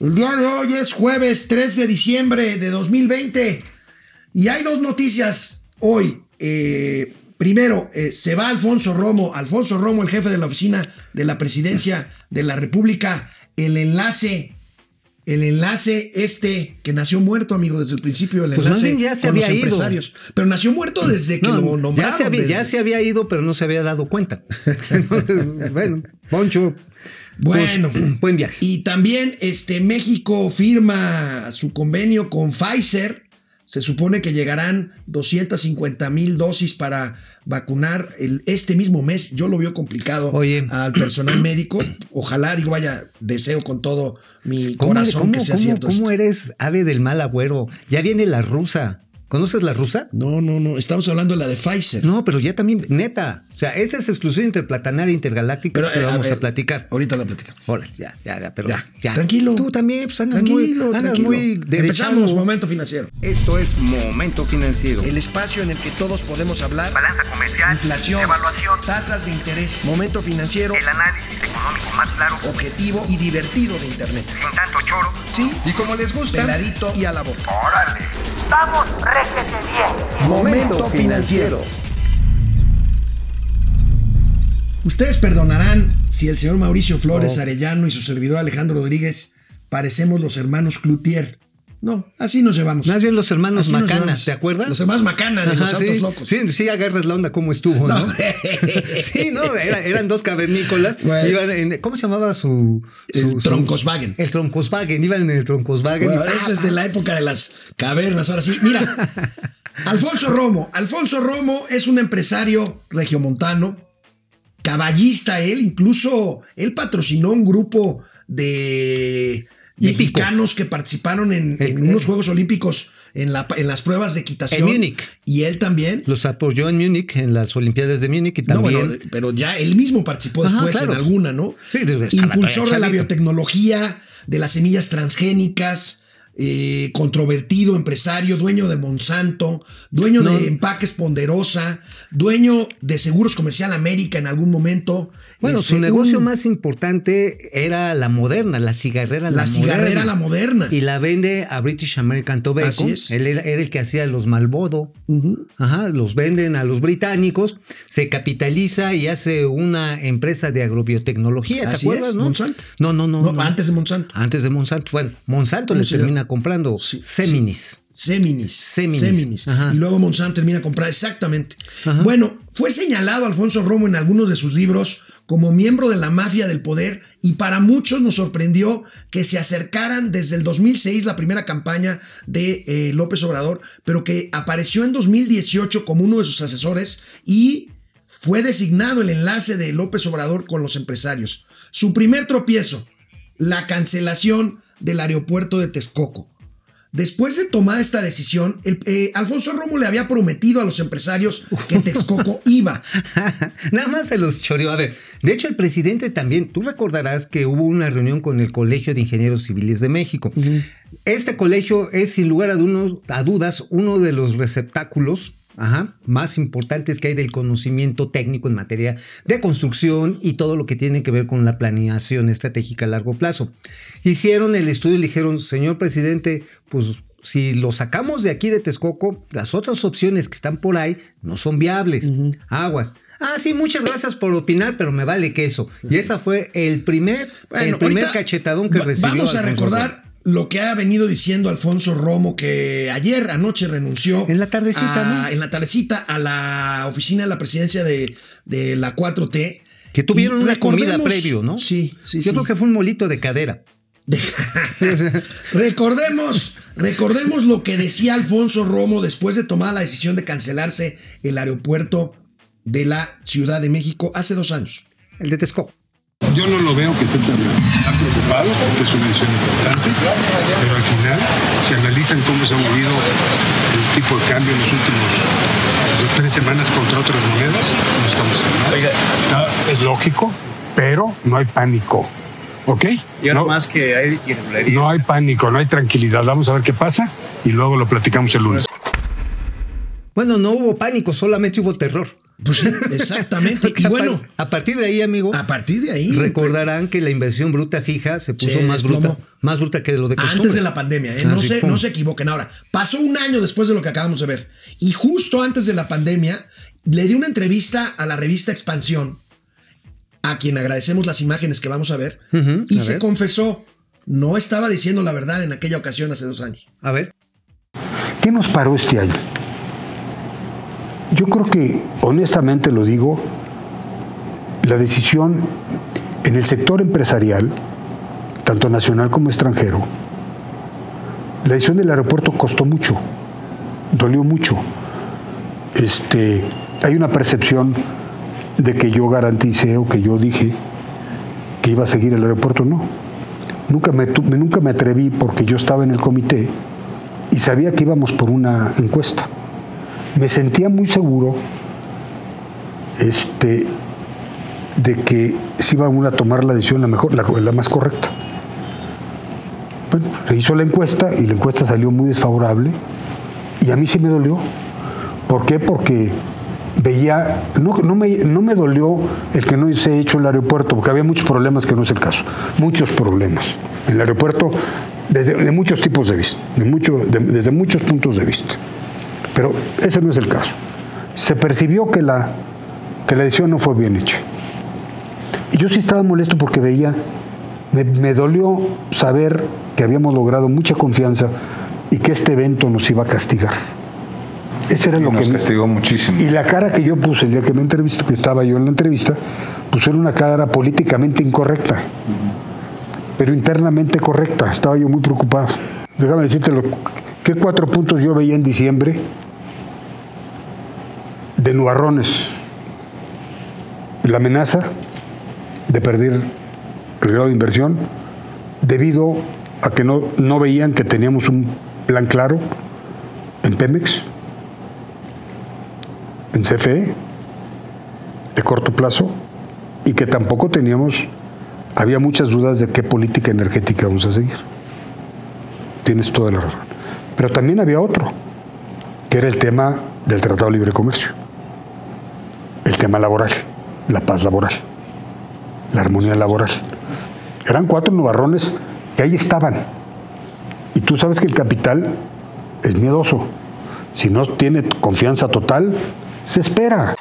El día de hoy es jueves 3 de diciembre de 2020 y hay dos noticias hoy. Eh, primero, eh, se va Alfonso Romo, Alfonso Romo, el jefe de la oficina de la presidencia de la República, el enlace. El enlace este que nació muerto, amigo, desde el principio, el Pues enlace ya se con los había ido. empresarios. Pero nació muerto desde que No, lo nombraron. ya, se había, ya desde- se había ido, pero no se había dado cuenta. Entonces, bueno, Poncho. pues, Bueno, buen viaje. Y también este, México firma su convenio con Pfizer. Se supone que llegarán 250 mil dosis para vacunar el, este mismo mes. Yo lo veo complicado Oye. al personal médico. Ojalá, digo, vaya, deseo con todo mi ¿Cómo, corazón cómo- que sea cómo- cierto. cómo esto. eres ave del mal agüero? Ya viene la rusa. ¿Conoces la rusa? No, no, no. Estamos hablando de la de Pfizer. No, pero ya también, neta. O sea, esta es exclusiva interplatanaria intergaláctica Pero, que se eh, la a vamos a, ver, platicar. Ahorita la platicamos. Órale, ya, ya, ya, pero Ya, ya. tranquilo. Tú también, pues andas Tranquilo, muy, andas tranquilo. muy. Empezamos, momento financiero. Esto es Momento Financiero. El espacio en el que todos podemos hablar. balanza comercial, Inflación, evaluación, tasas de interés, momento financiero, el análisis económico más claro, objetivo y divertido de Internet. sin tanto choro. Sí, Y como les gusta, peladito y a la boca. ¡Órale! ¡Vamos, réjete bien! Momento Financiero. Ustedes perdonarán si el señor Mauricio Flores No. Arellano y su servidor Alejandro Rodríguez parecemos los hermanos Cloutier. No, así nos llevamos. Más bien los hermanos Así Macanas. ¿te acuerdas? Los hermanos Macana de los Santos sí. Locos. Sí, sí, agarras la onda cómo estuvo, ¿no? No. sí, no, era- eran dos cavernícolas. Bueno. Iban en- ¿Cómo se llamaba su, El su- Troncoswagen. El Troncoswagen, iban en el Troncoswagen. Bueno, y- eso es de la época de las cavernas. Ahora sí, mira, Alfonso Romo. Alfonso Romo es un empresario regiomontano, caballista él, incluso él patrocinó un grupo de. Mexicanos que participaron en, unos Juegos Olímpicos en, la- en las pruebas de equitación. En Múnich. Y él también. Los apoyó en Múnich, en las Olimpiadas de Múnich y No, también. bueno, pero ya él mismo participó Ajá, después claro. en alguna, ¿no? Sí, Impulsor de la biotecnología, de las semillas transgénicas, eh, controvertido, empresario, dueño de Monsanto, dueño No. de Empaques Ponderosa, dueño de Seguros Comercial América en algún momento. bueno, Este, su negocio un- más importante era la moderna, la cigarrera. La cigarrera moderna. La Moderna. Y la vende a British American Tobacco. Así es. Él era, era el que hacía los Malbodo. Ajá, los venden a los británicos, se capitaliza y hace una empresa de agrobiotecnología, ¿te Así acuerdas, es, no? Monsanto. No, no, no, No, no. antes de Monsanto. Antes de Monsanto. Bueno, Monsanto ¿Cómo le termina comprando Sí, Seminis. Seminis. Seminis. Seminis. Ajá. Y luego Monsanto termina a comprar exactamente. Ajá. Bueno, fue señalado Alfonso Romo en algunos de sus libros como miembro de la mafia del poder y para muchos nos sorprendió que se acercaran desde el 2006 la primera campaña de eh, López Obrador, pero que apareció en 2018 como uno de sus asesores y fue designado el enlace de López Obrador con los empresarios. Su primer tropiezo, la cancelación del aeropuerto de Texcoco. Después de tomar esta decisión, el- eh, Alfonso Romo le había prometido a los empresarios que Texcoco iba. Nada más se los choreó. A ver, de hecho el presidente también, tú recordarás que hubo una reunión con el Colegio de Ingenieros Civiles de México. Este colegio es sin lugar a, dudas uno de los receptáculos ajá, más importantes que hay del conocimiento técnico en materia de construcción y todo lo que tiene que ver con la planeación estratégica a largo plazo. Hicieron el estudio y le dijeron, señor presidente, pues si lo sacamos de aquí de Texcoco, las otras opciones que están por ahí no son viables. Aguas. Ah, sí, muchas gracias por opinar, pero me vale queso. Y esa fue el primer, Bueno, el primer cachetadón que recibió. Vamos a recordar lo que ha venido diciendo Alfonso Romo, que ayer anoche renunció. En la tardecita, a- ¿no? En la tardecita a la oficina de la presidencia de, de la 4T. Que tuvieron Y una comida previo, ¿no? Sí, sí, Yo sí. creo que fue un molito de cadera. recordemos, recordemos lo que decía Alfonso Romo después de tomar la decisión de cancelarse el aeropuerto de la Ciudad de México hace dos años. El de Texcoco. Yo no lo veo que esté tan, tan preocupado porque es una decisión importante, pero al final, si analizan cómo se ha movido el tipo de cambio en los últimos dos, tres semanas contra otras monedas, no estamos. Está- Es lógico, pero no hay pánico. ¿Ok? Y ahora no, más que hay irregularidades. no hay pánico, no hay tranquilidad. Vamos a ver qué pasa y luego lo platicamos el lunes. Bueno, no hubo pánico, solamente hubo terror. Pues sí, exactamente. y bueno, a partir de ahí, amigo, a partir de ahí. recordarán que la inversión bruta fija se puso Se más desplomó. bruta, más bruta que lo de costumbre. Antes de la pandemia, ¿eh? No, se, no se equivoquen. Ahora, pasó un año después de lo que acabamos de ver. Y justo antes de la pandemia, le di una entrevista a la revista Expansión, a quien agradecemos las imágenes que vamos a ver, y a se ver. confesó, no estaba diciendo la verdad en aquella ocasión hace dos años. A ver. ¿Qué nos paró este año? Yo creo que, honestamente lo digo, la decisión en el sector empresarial, tanto nacional como extranjero, la decisión del aeropuerto costó mucho, dolió mucho. Este, hay una percepción de que yo garanticé o que yo dije que iba a seguir el aeropuerto, no. Nunca me, nunca me atreví porque yo estaba en el comité y sabía que íbamos por una encuesta. Me sentía muy seguro este, de que se iba a tomar la decisión la mejor, la, más correcta. Bueno, se hizo la encuesta y la encuesta salió muy desfavorable y a mí sí me dolió. ¿Por qué? Porque veía, no, no, me, no me dolió el que no se ha hecho el aeropuerto, porque había muchos problemas que no es el caso, muchos problemas. En el aeropuerto, desde, de muchos tipos de vista, de mucho, de- desde muchos puntos de vista. Pero ese no es el caso. Se percibió que la, que la decisión no fue bien hecha. Y yo sí estaba molesto porque veía, me, me dolió saber que habíamos logrado mucha confianza y que este evento nos iba a castigar. Ese era Y lo nos que me- castigó muchísimo. y la cara que yo puse el día que me entrevistó, que estaba yo en la entrevista, pues era una cara políticamente incorrecta, pero internamente correcta. Estaba yo muy preocupado. Déjame decirte lo, qué cuatro puntos yo veía en diciembre de nubarrones. La amenaza de perder el grado de inversión debido a que no, no veían que teníamos un plan claro en Pemex, en CFE de corto plazo y que tampoco teníamos, había muchas dudas de qué política energética vamos a seguir. Tienes toda la razón. Pero también había otro, que era el tema del Tratado de Libre Comercio, el tema laboral, la paz laboral, la armonía laboral. Eran cuatro nubarrones que ahí estaban. Y tú sabes que el capital es miedoso. Si no tiene confianza total, se espera.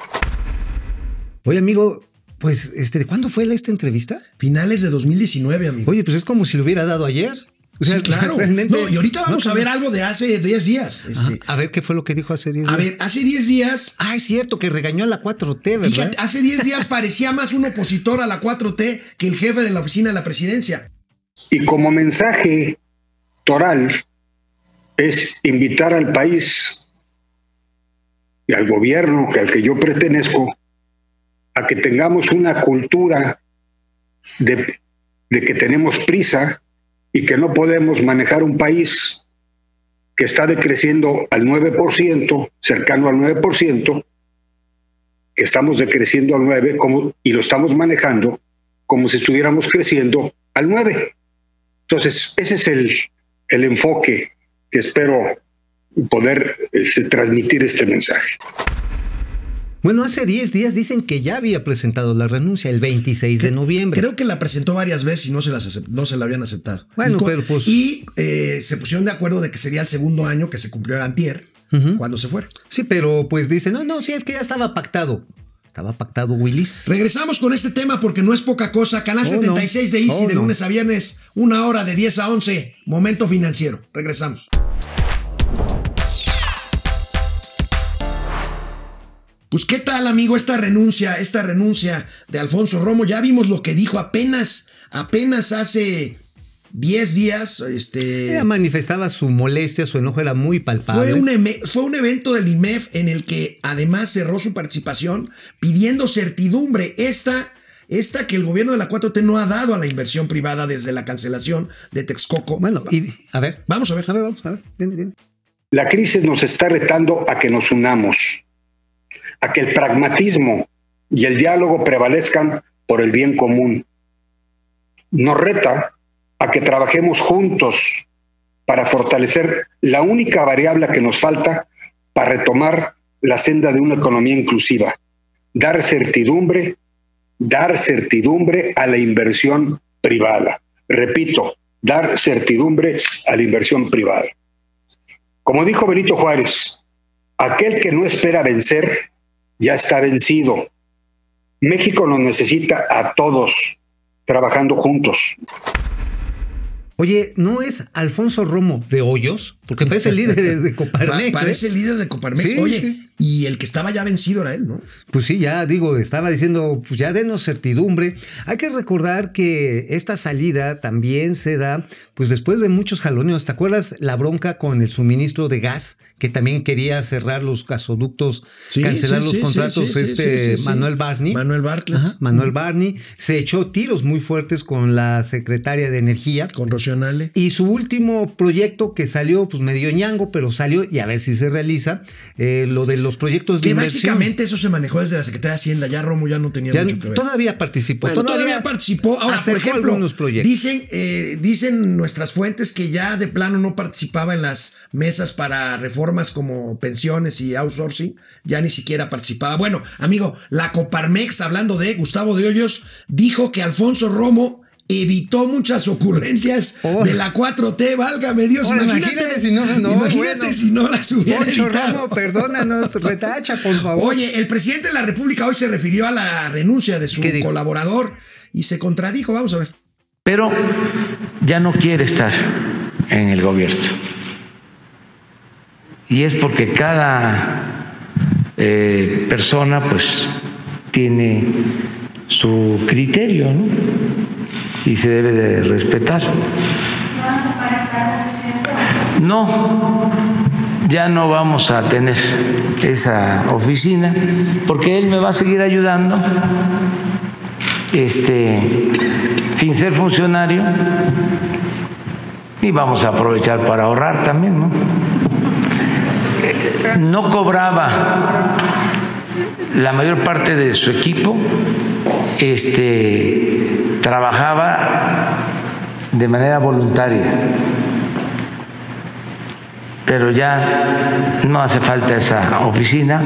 Oye, amigo, pues, este, ¿cuándo fue esta entrevista? Finales de 2019, amigo. Oye, pues es como si lo hubiera dado ayer. O sea, sí, claro. realmente. No, y ahorita vamos No, a ver algo de hace 10 días. Este, A ver qué fue lo que dijo hace 10 a días. ver, hace 10 días Ah, es cierto que regañó a la 4T, ¿verdad? Fíjate, hace 10 días parecía más un opositor a la 4T que el jefe de la oficina de la presidencia. Y como mensaje toral es invitar al país y al gobierno que al que yo pertenezco a que tengamos una cultura de, de que tenemos prisa y que no podemos manejar un país que está decreciendo al 9%, cercano al 9%, que estamos decreciendo al 9% como, y lo estamos manejando como si estuviéramos creciendo al 9%. Entonces, ese es el, el enfoque que espero poder este, transmitir este mensaje. Bueno, hace 10 días dicen que ya había presentado la renuncia el 26 de noviembre. Creo que la presentó varias veces y no se, las no se la habían aceptado. Bueno, y pero pues- y, eh, se pusieron de acuerdo de que sería el segundo año que se cumplió Antier Ujú. cuando se fuera. Sí, pero pues dicen, no, no, sí, es que ya estaba pactado. Estaba pactado, Willis. Regresamos con este tema porque no es poca cosa. Canal Oh, no. 76 de Easy Oh, de no. lunes a viernes, una hora de 10 a 11. Momento financiero. Regresamos. Pues qué tal, amigo, esta renuncia, esta renuncia de Alfonso Romo. Ya vimos lo que dijo apenas, apenas hace 10 días. Este, Ella manifestaba su molestia, su enojo era muy palpable. fue un, fue un evento del IMEF en el que además cerró su participación pidiendo certidumbre. Esta, esta que el gobierno de la 4T no ha dado a la inversión privada desde la cancelación de Texcoco. Bueno, y a ver. Vamos a ver. A ver, vamos a ver. Viene, viene. La crisis nos está retando a que nos unamos, a que el pragmatismo y el diálogo prevalezcan por el bien común. Nos reta a que trabajemos juntos para fortalecer la única variable que nos falta para retomar la senda de una economía inclusiva, dar certidumbre, dar certidumbre a la inversión privada. Repito, dar certidumbre a la inversión privada. Como dijo Benito Juárez, aquel que no espera vencer ya está vencido. México nos necesita a todos trabajando juntos. Oye, ¿no es Alfonso Romo de Hoyos? Porque parece el líder de, Coparmex. Pa- parece ¿eh? el líder de Coparmex. Sí, Oye, sí. Y el que estaba ya vencido era él, ¿no? Pues sí, ya digo, estaba diciendo, pues ya denos certidumbre. Hay que recordar que esta salida también se da, pues después de muchos jaloneos. ¿Te acuerdas la bronca con el suministro de gas, que también quería cerrar los gasoductos, Sí, cancelar sí, los sí, contratos? este. Manuel Barney. Manuel Bartlett. Ajá, Manuel Barney se echó tiros muy fuertes con la secretaria de Energía. Con Rocío Nale. Y su último proyecto que salió, pues medio ñango, pero salió y a ver si se realiza, eh, lo de los proyectos de Que inversión. básicamente eso se manejó desde la Secretaría de Hacienda. Ya Romo ya no tenía Ya mucho que ver. todavía participó. Bueno, todavía, participó. Ahora, por ejemplo, dicen, eh, dicen nuestras fuentes que ya de plano no participaba en las mesas para reformas como pensiones y outsourcing, ya ni siquiera participaba. Bueno, amigo, la Coparmex, hablando de Gustavo de Hoyos, dijo que Alfonso Romo evitó muchas ocurrencias Oh. de la 4T, válgame Dios, imagínate, imagínate si no, no, imagínate bueno. si no las hubiera Poncho evitado. Romo, perdónanos, retacha, por favor. Oye, el presidente de la República hoy se refirió a la renuncia de su colaborador y se contradijo. Vamos a ver. pero ya no quiere estar en el gobierno. Y es porque cada eh, persona pues tiene su criterio ¿no? Y se debe de respetar. No, ya no vamos a tener esa oficina porque él me va a seguir ayudando este, sin ser funcionario y vamos a aprovechar para ahorrar también, ¿no? No cobraba la mayor parte de su equipo, este, trabajaba de manera voluntaria, pero ya no hace falta esa oficina.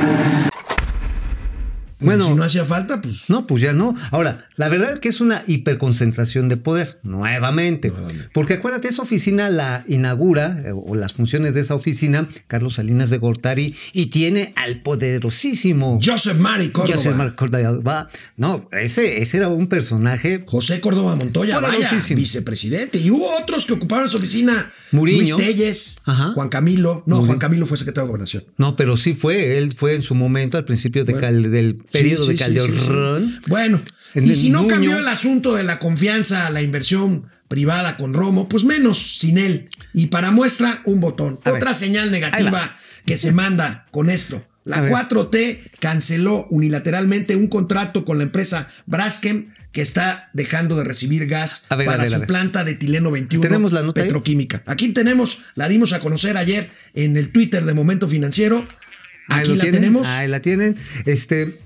Pues, Bueno. si no hacía falta, pues No, pues ya no. Ahora, la verdad es que es una hiperconcentración de poder, nuevamente. Porque acuérdate, esa oficina la inaugura, eh, o las funciones de esa oficina, Carlos Salinas de Gortari, y tiene al poderosísimo Joseph Mari Córdoba. José Mar- Córdoba. No, ese, ese era un personaje José Córdoba Montoya, vaya, vicepresidente. Y hubo otros que ocuparon su oficina. Muriño. Luis Telles, Ajá. Juan Camilo. No. Juan Camilo fue secretario de Gobernación. No, pero sí fue, él fue en su momento al principio de Bueno. Cal- del periodo Sí, de sí, sí. Calderón. Bueno, En y si no Nuño. cambió el asunto de la confianza a la inversión privada con Romo, pues menos sin él. Y para muestra, un botón. A Otra ver. señal negativa va. que se manda con esto. La ver. 4T canceló unilateralmente un contrato con la empresa Braskem que está dejando de recibir gas ver, para ver, su planta de Tileno 21 ¿Tenemos la nota ahí? petroquímica. Aquí tenemos, la dimos a conocer ayer en el Twitter de Momento Financiero. Aquí la tienen, tenemos. Ahí la tienen. Este.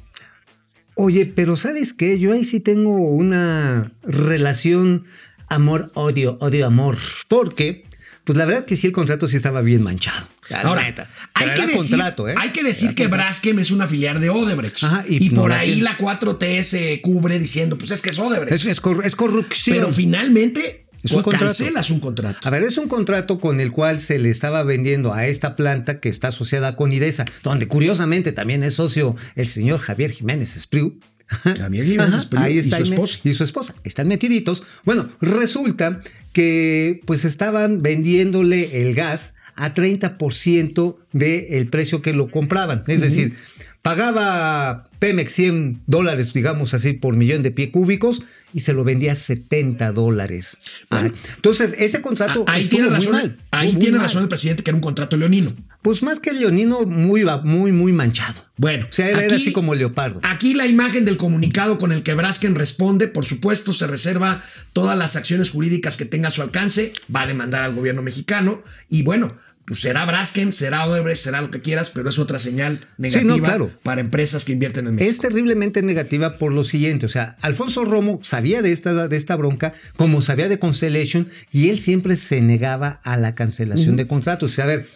Oye, pero ¿sabes qué? Yo ahí sí tengo una relación amor-odio, odio-amor. Porque, pues la verdad que sí, el contrato sí estaba bien manchado. Ahora, neta. hay que, decir, contrato, ¿eh? hay que decir Era que contrato. Braskem es una filial de Odebrecht. Ajá, y por ahí la 4T se cubre diciendo, pues es que es Odebrecht. Es, es cor- es corrupción. Pero finalmente Es un contrato. cancelas un contrato. A ver, es un contrato con el cual se le estaba vendiendo a esta planta que está asociada con IDESA, donde curiosamente también es socio el señor Javier Jiménez Espriu. Javier Jiménez Ajá, Espriu y su esposa. Y su esposa. Están metiditos. Bueno, resulta que pues estaban vendiéndole el gas a 30% del precio que lo compraban. Es decir, pagaba Pemex 100 dólares, digamos así, por millón de pie cúbicos y se lo vendía a 70 dólares. Bueno. Ah, Entonces, ese contrato Ah, ahí tiene razón, mal. ahí tiene mal. razón el presidente que era un contrato leonino. Pues más que leonino, muy, muy, muy manchado. Bueno, O sea, era aquí- así como leopardo. Aquí la imagen del comunicado con el que Braskem responde, por supuesto, se reserva todas las acciones jurídicas que tenga a su alcance, va a demandar al gobierno mexicano y bueno, pues será Braskem, será Odebrecht, será lo que quieras, pero es otra señal negativa claro. para empresas que invierten en México. Es terriblemente negativa por lo siguiente, o sea, Alfonso Romo sabía de esta, de esta bronca, como sabía de Constellation, y él siempre se negaba a la cancelación de contratos. O sea, a ver,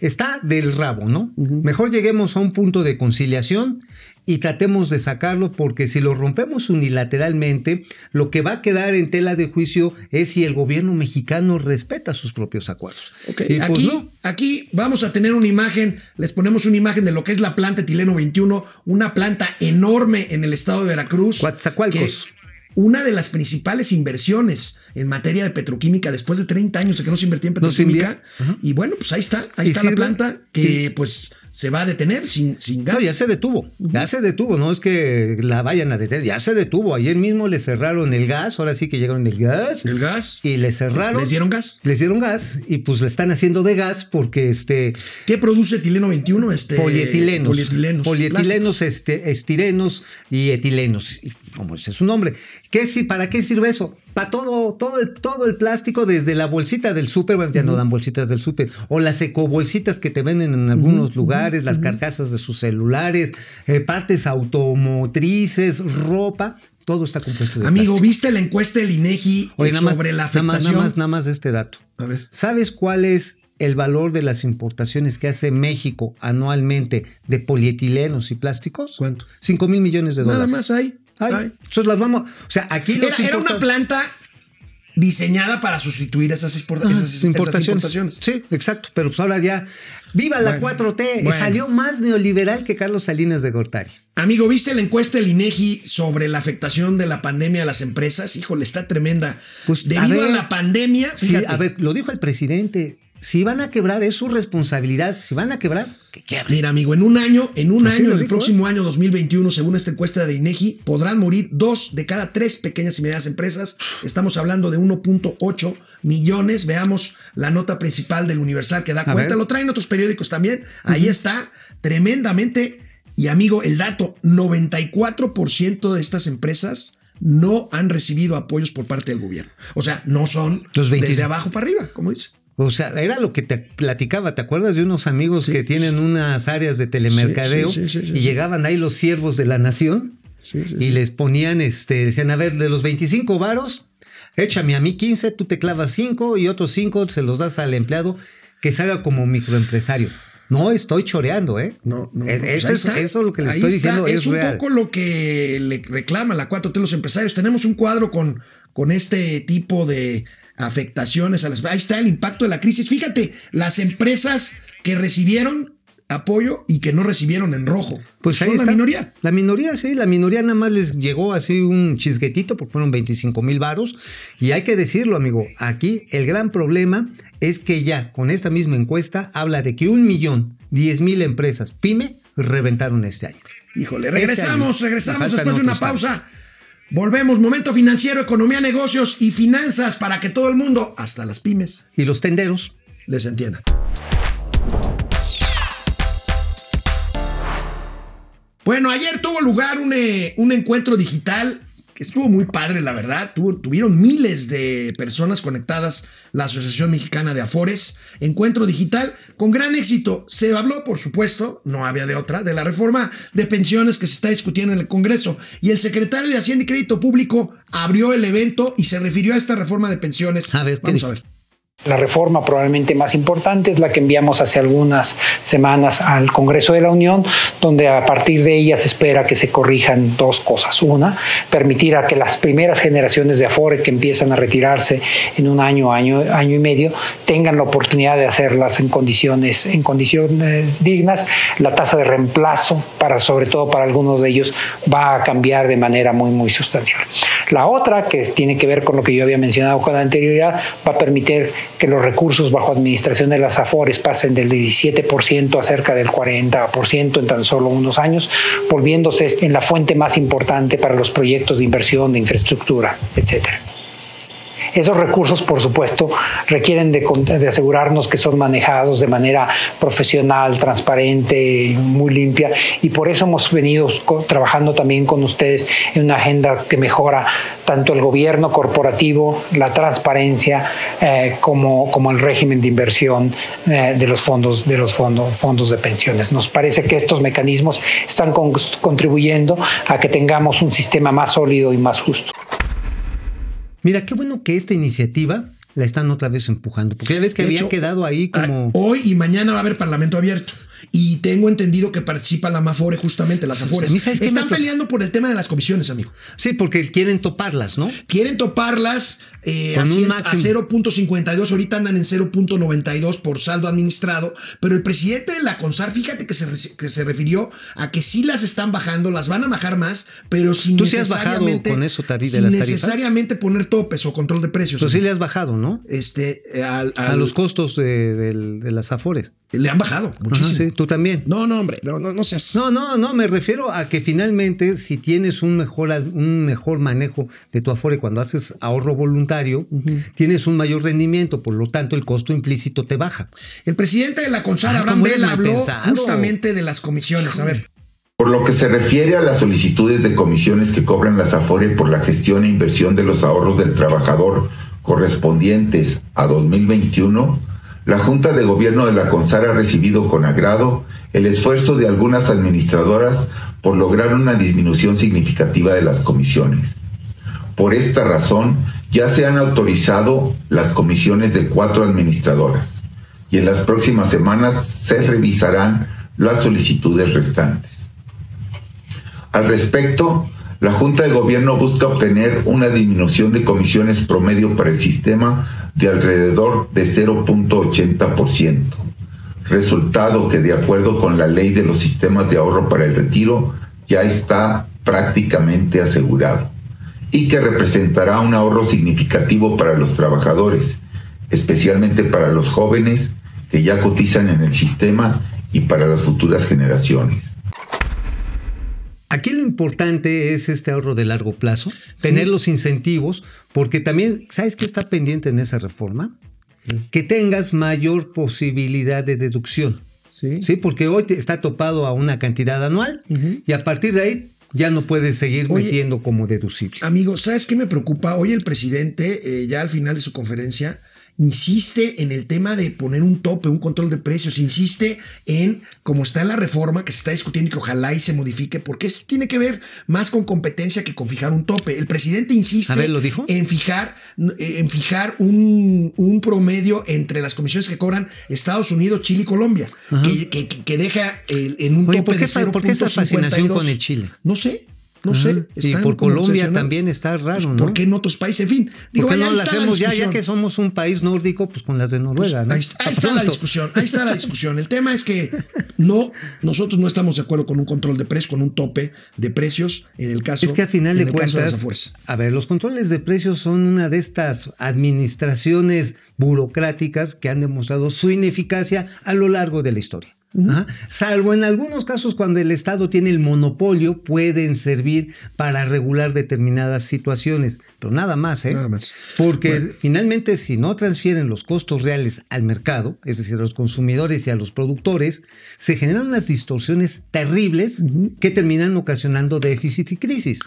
está del rabo, ¿no? Mejor lleguemos a un punto de conciliación y tratemos de sacarlo porque si lo rompemos unilateralmente, lo que va a quedar en tela de juicio es si el gobierno mexicano respeta sus propios acuerdos. Y pues aquí, no. aquí vamos a tener una imagen, les ponemos una imagen de lo que es la planta Etileno 21, una planta enorme en el estado de Veracruz. Coatzacoalcos. Una de las principales inversiones en materia de petroquímica después de 30 años de que no se invertía en No petroquímica. y bueno, pues ahí está, ahí ¿Y está la planta que pues se va a detener sin, sin gas. No, ya se detuvo, ya se detuvo, no es que la vayan a detener, ya se detuvo. Ayer mismo le cerraron el gas, ahora sí que llegaron el gas. El gas. Y le cerraron. ¿Les dieron gas? Les dieron gas y pues le están haciendo de gas porque este ¿Qué produce etileno 21? Este, polietilenos, Polietilenos. polietilenos, este, estirenos y etilenos, como dice su nombre. ¿Qué, si- ¿Para qué sirve eso? Para todo, todo, el, todo el plástico, desde la bolsita del súper, bueno, ya no dan bolsitas del súper, o las ecobolsitas que te venden en algunos lugares, las carcasas de sus celulares, eh, partes automotrices, ropa, todo está compuesto de Amigo, plástico. ¿viste la encuesta del INEGI Oye, nada más- sobre la nada más- afectación? Nada más, nada más de este dato. A ver. ¿Sabes cuál es el valor de las importaciones que hace México anualmente de polietilenos y plásticos? ¿Cuánto? 5 mil millones de dólares. Nada más hay. Ay. Entonces las vamos. O sea, aquí los Era, era una planta diseñada para sustituir esas, exporta- esas- esas importaciones. Sí, exacto. Pero pues ahora ya. ¡Viva la Bueno, 4T! bueno. Salió más neoliberal que Carlos Salinas de Gortari. Amigo, ¿viste la encuesta del INEGI sobre la afectación de la pandemia a las empresas? Híjole, está tremenda. Pues, Debido a, ver, la pandemia, Sí, a ver, lo dijo el presidente. Si van a quebrar, es su responsabilidad. Si van a quebrar, que quiebren. Mira, amigo, en un año, en un Así año, en el próximo año 2021, según esta encuesta de INEGI, podrán morir dos de cada tres pequeñas y medianas empresas. Estamos hablando de 1.8 millones. Veamos la nota principal del Universal que da A cuenta. ver. Lo traen otros periódicos también. Ahí está, tremendamente. Y amigo, el dato, 94% de estas empresas no han recibido apoyos por parte del gobierno. O sea, no son Los 20. desde abajo para arriba, como dice. O sea, era lo que te platicaba. ¿Te acuerdas de unos amigos que tienen unas áreas de telemercadeo Sí, sí, sí, sí, y llegaban ahí los siervos de la nación Sí, sí, y les ponían, este, decían, a ver, de los 25 varos, échame a mí 15, tú te clavas 5 y otros 5 se los das al empleado que salga como microempresario. No estoy choreando, ¿eh? No, no. Es- no, esto, pues es, lo que les Ahí estoy está. diciendo es, un real. poco lo que le reclama la 4T a los empresarios. Tenemos un cuadro con, con este tipo de afectaciones a las. Ahí está el impacto de la crisis. Fíjate, las empresas que recibieron apoyo y que no recibieron en rojo. Pues son ahí la minoría. La minoría, sí, la minoría nada más les llegó así un chisguetito porque fueron 25 mil varos. Y hay que decirlo, amigo, aquí el gran problema es que ya con esta misma encuesta habla de que un millón, 10 mil empresas pyme reventaron este año. Híjole, Este regresamos, año. regresamos después de una pausa. Volvemos, momento financiero, economía, negocios y finanzas para que todo el mundo, hasta las pymes, Y los tenderos, les entienda. Bueno, ayer tuvo lugar un, eh, un encuentro digital estuvo muy padre, la verdad. Tuvieron miles de personas conectadas la Asociación Mexicana de Afores. Encuentro digital con gran éxito. Se habló, por supuesto, no había de otra, de la reforma de pensiones que se está discutiendo en el Congreso. Y el secretario de Hacienda y Crédito Público abrió el evento y se refirió a esta reforma de pensiones. A ver, ¿qué Vamos a ver. La reforma probablemente más importante es la que enviamos hace algunas semanas al Congreso de la Unión, donde a partir de ella se espera que se corrijan dos cosas. Una, permitir a que las primeras generaciones de Afore que empiezan a retirarse en un año, año, año y medio, tengan la oportunidad de hacerlas en condiciones, en condiciones dignas. La tasa de reemplazo, para, sobre todo para algunos de ellos, va a cambiar de manera muy, muy sustancial. La otra, que tiene que ver con lo que yo había mencionado con anterioridad, va a permitir que los recursos bajo administración de las AFORES pasen del 17% a cerca del 40% en tan solo unos años, volviéndose en la fuente más importante para los proyectos de inversión, de infraestructura, etcétera. Esos recursos, por supuesto, requieren de, asegurarnos que son manejados de manera profesional, transparente, muy limpia, y por eso hemos venido trabajando también con ustedes en una agenda que mejora tanto el gobierno corporativo, la transparencia, eh, como, el régimen de inversión eh, de los fondos de los fondos, de pensiones. Nos parece que estos mecanismos están con- contribuyendo a que tengamos un sistema más sólido y más justo. Mira, qué bueno que esta iniciativa la están otra vez empujando, porque ya ves que De había hecho, quedado ahí Ah, como... Hoy y mañana va a haber parlamento abierto. Y tengo entendido que participa la Mafore, justamente, las Afores. a mí, ¿sabes qué Están peleando por el tema de las comisiones, amigo. Sí, porque quieren toparlas, ¿no? Quieren toparlas eh, a, un cien- máximo. a 0.52, ahorita andan en 0.92 por saldo administrado, pero el presidente de la CONSAR, fíjate que se, que se refirió a que sí las están bajando, las van a bajar más, pero sin ¿Tú sí has bajado necesariamente, con eso tari- de sin las necesariamente poner topes o control de precios. Pues sí le has bajado, ¿no? este, eh, al- A los costos de, las afores. le han bajado muchísimo. Ajá, sí, tú también. No, no, hombre, no, no, no seas. No, no, no, me refiero a que finalmente si tienes un mejor, un mejor manejo de tu afore cuando haces ahorro voluntario, tienes un mayor rendimiento, por lo tanto el costo implícito te baja. El presidente de la CONSAR, Ah, Abraham Vela, habló justamente de las comisiones. A ver. Por lo que se refiere a las solicitudes de comisiones que cobran las AFORE por la gestión e inversión de los ahorros del trabajador correspondientes a 2021, la Junta de Gobierno de la CONSAR ha recibido con agrado el esfuerzo de algunas administradoras por lograr una disminución significativa de las comisiones. Por esta razón, ya se han autorizado las comisiones de cuatro administradoras y en las próximas semanas se revisarán las solicitudes restantes. Al respecto, la Junta de Gobierno busca obtener una disminución de comisiones promedio para el sistema de alrededor de 0.80%, resultado que de acuerdo con la ley de los sistemas de ahorro para el retiro ya está prácticamente asegurado y que representará un ahorro significativo para los trabajadores, especialmente para los jóvenes que ya cotizan en el sistema y para las futuras generaciones. Aquí lo importante es este ahorro de largo plazo, tener los incentivos, porque también, ¿sabes qué está pendiente en esa reforma? Que tengas mayor posibilidad de deducción. Sí. Sí, porque hoy te- está topado a una cantidad anual y a partir de ahí ya no puedes seguir Oye, metiendo como deducible. Amigo, ¿sabes qué me preocupa? Hoy el presidente, eh, ya al final de su conferencia, insiste en el tema de poner un tope, un control de precios, insiste en, como está la reforma que se está discutiendo y que ojalá y se modifique, porque esto tiene que ver más con competencia que con fijar un tope. El presidente insiste A ver, ¿lo dijo? en fijar, eh, en fijar un, un promedio entre las comisiones que cobran Estados Unidos, Chile y Colombia, que, que- que deja el- en un Oye, tope ¿por qué de esa- por qué esa 0.52? fascinación con el Chile? No sé. No sé. Y por Colombia también está raro, Pues, ¿no? ¿Por qué en otros países? En fin, digo, ¿Por qué vaya, no ahí lo está la hacemos ya, ya que somos un país nórdico, pues con las de Noruega, ¿no? Ahí, está- ahí A está la discusión, ahí está la discusión. El tema es que no, nosotros no estamos de acuerdo con un control de precios, con un tope de precios en el caso, Es que a final de cuentas, afuerzas. a ver, los controles de precios son una de estas administraciones burocráticas que han demostrado su ineficacia a lo largo de la historia. Ajá. Salvo en algunos casos cuando el Estado tiene el monopolio, pueden servir para regular determinadas situaciones, pero nada más, ¿eh? Nada más. Porque finalmente si no transfieren los costos reales al mercado, es decir, a los consumidores y a los productores, se generan unas distorsiones terribles que terminan ocasionando déficit y crisis.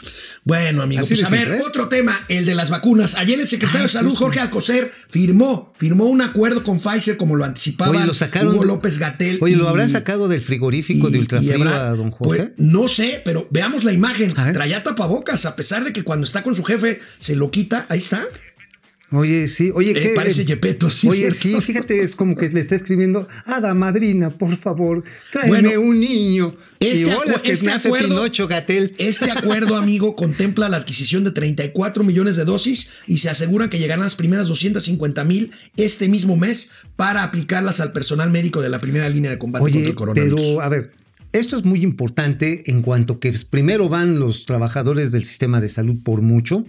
Bueno, amigo, Así pues a ver, ¿eh? otro tema, el de las vacunas. Ayer el secretario de Salud, Jorge Alcocer, firmó, firmó un acuerdo con Pfizer, como lo anticipaba. Hugo López Gatel. Oye, ¿lo y- habrán sacado del frigorífico y- de ultrafrío a don Pues, Jorge? no sé, pero veamos la imagen. Traía tapabocas, a pesar de que cuando está con su jefe se lo quita. Ahí está. Oye, sí, oye, Eh, ¿qué? parece Gepetto, sí, Oye, sí, fíjate, es como que le está escribiendo, Hada madrina, por favor, tráeme Bueno, un niño. este acu- que este acuerdo- Pinocho Gatel. Este acuerdo, amigo, contempla la adquisición de 34 millones de dosis y se asegura que llegarán las primeras 250 mil este mismo mes para aplicarlas al personal médico de la primera línea de combate contra el coronavirus. pero a ver, esto es muy importante en cuanto que pues, primero van los trabajadores del sistema de salud por mucho.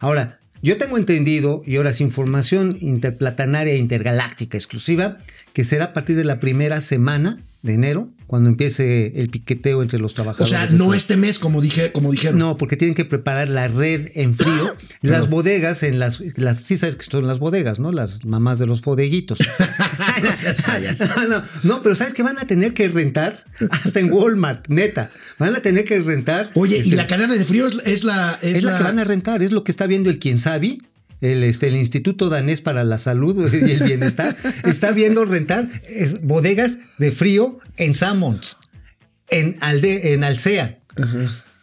Ahora, yo tengo entendido, y ahora es información interplatanaria intergaláctica exclusiva, que será a partir de la primera semana de enero, cuando empiece el piqueteo entre los o trabajadores. sea, del no este mes, como, dije, como dijeron. No, porque tienen que preparar la red en frío. las bodegas, en las, las, sí sabes que son las bodegas, ¿no? Las mamás de los bodeguitos. No seas no, no, no, pero sabes que van a tener que rentar hasta en Walmart, neta. Van a tener que rentar. Oye, y este, la cadena de frío es, es la. Es, es la, que van a rentar, es lo que está viendo el quien sabe. El, este, el Instituto Danés para la Salud y el Bienestar está viendo rentar es, bodegas de frío en Sammons, en, Alde, en Alsea,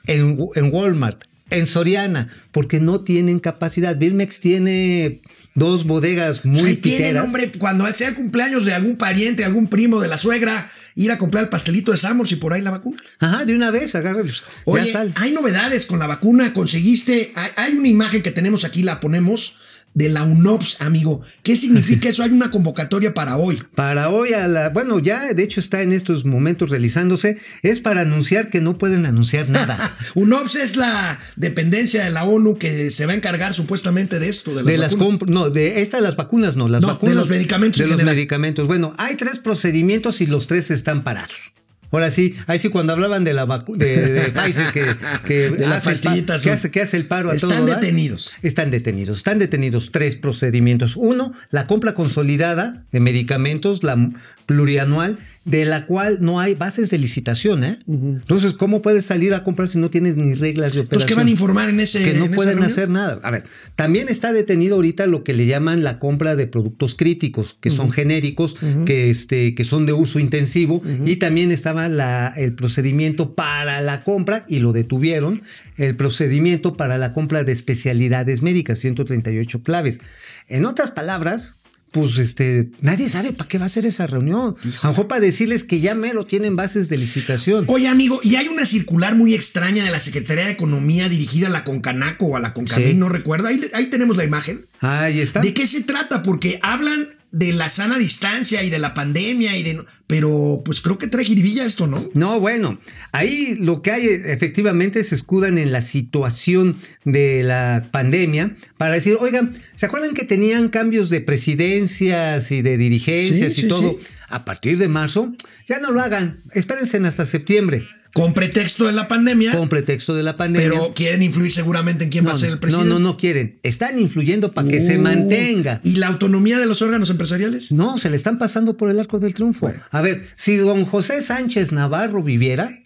en, en Walmart, en Soriana, porque no tienen capacidad. Birmex tiene dos bodegas muy Ahí tienen, piteras. hombre, cuando sea el cumpleaños de algún pariente, algún primo de la suegra ir a comprar el pastelito de Samos y por ahí la vacuna. Ajá, de una vez, agárralos. Oye, ya sal. hay novedades con la vacuna. Conseguiste, hay, hay una imagen que tenemos aquí, la ponemos, de la UNOPS, amigo. ¿Qué significa eso? Hay una convocatoria para hoy. Para hoy, a la, bueno, ya de hecho está en estos momentos realizándose, es para anunciar que no pueden anunciar nada. UNOPS es la dependencia de la ONU que se va a encargar supuestamente de esto, de las de vacunas. no, de esta las vacunas, no, las No, de los medicamentos De los medicamentos. Bueno, hay tres procedimientos y los tres están parados. Ahora sí, ahí sí cuando hablaban de la vacu- de, de Pfizer que, que De hace el que hace, que hace el paro a Están todo dar. detenidos. Están detenidos. Están detenidos tres procedimientos. Uno, la compra consolidada de medicamentos, la plurianual, de la cual no hay bases de licitación. ¿eh? Entonces, ¿cómo puedes salir a comprar si no tienes ni reglas de operación? Entonces, ¿qué van a informar en ese que no pueden hacer nada. A ver, también está detenido ahorita lo que le llaman la compra de productos críticos, que son genéricos, que, este, que son de uso intensivo, y también estaba la, el procedimiento para la compra, y lo detuvieron, el procedimiento para la compra de especialidades médicas, 138 claves. En otras palabras, pues este, nadie sabe para qué va a ser esa reunión. A lo mejor para decirles que ya mero tienen bases de licitación. Oye, amigo, y hay una circular muy extraña de la Secretaría de Economía dirigida a la Concanaco o a la Concamín, Sí. no recuerdo. Ahí, ahí tenemos la imagen. Ahí está. ¿De qué se trata? Porque hablan de la sana distancia y de la pandemia y de... Pero pues creo que trae jiribilla esto, ¿no? No, bueno, ahí lo que hay efectivamente se escudan en la situación de la pandemia para decir, oigan, ¿se acuerdan que tenían cambios de presidencias y de dirigencias Sí, y sí, todo? sí. A partir de marzo, ya no lo hagan, espérense hasta septiembre, Con pretexto de la pandemia, con pretexto de la pandemia. pero quieren influir seguramente en quién va a ser el no, presidente. no, no quieren, están influyendo para que se Uh, mantenga. ¿Y la autonomía de los órganos empresariales? No, se le están pasando por el arco del triunfo. A ver, si don José Sánchez Navarro viviera,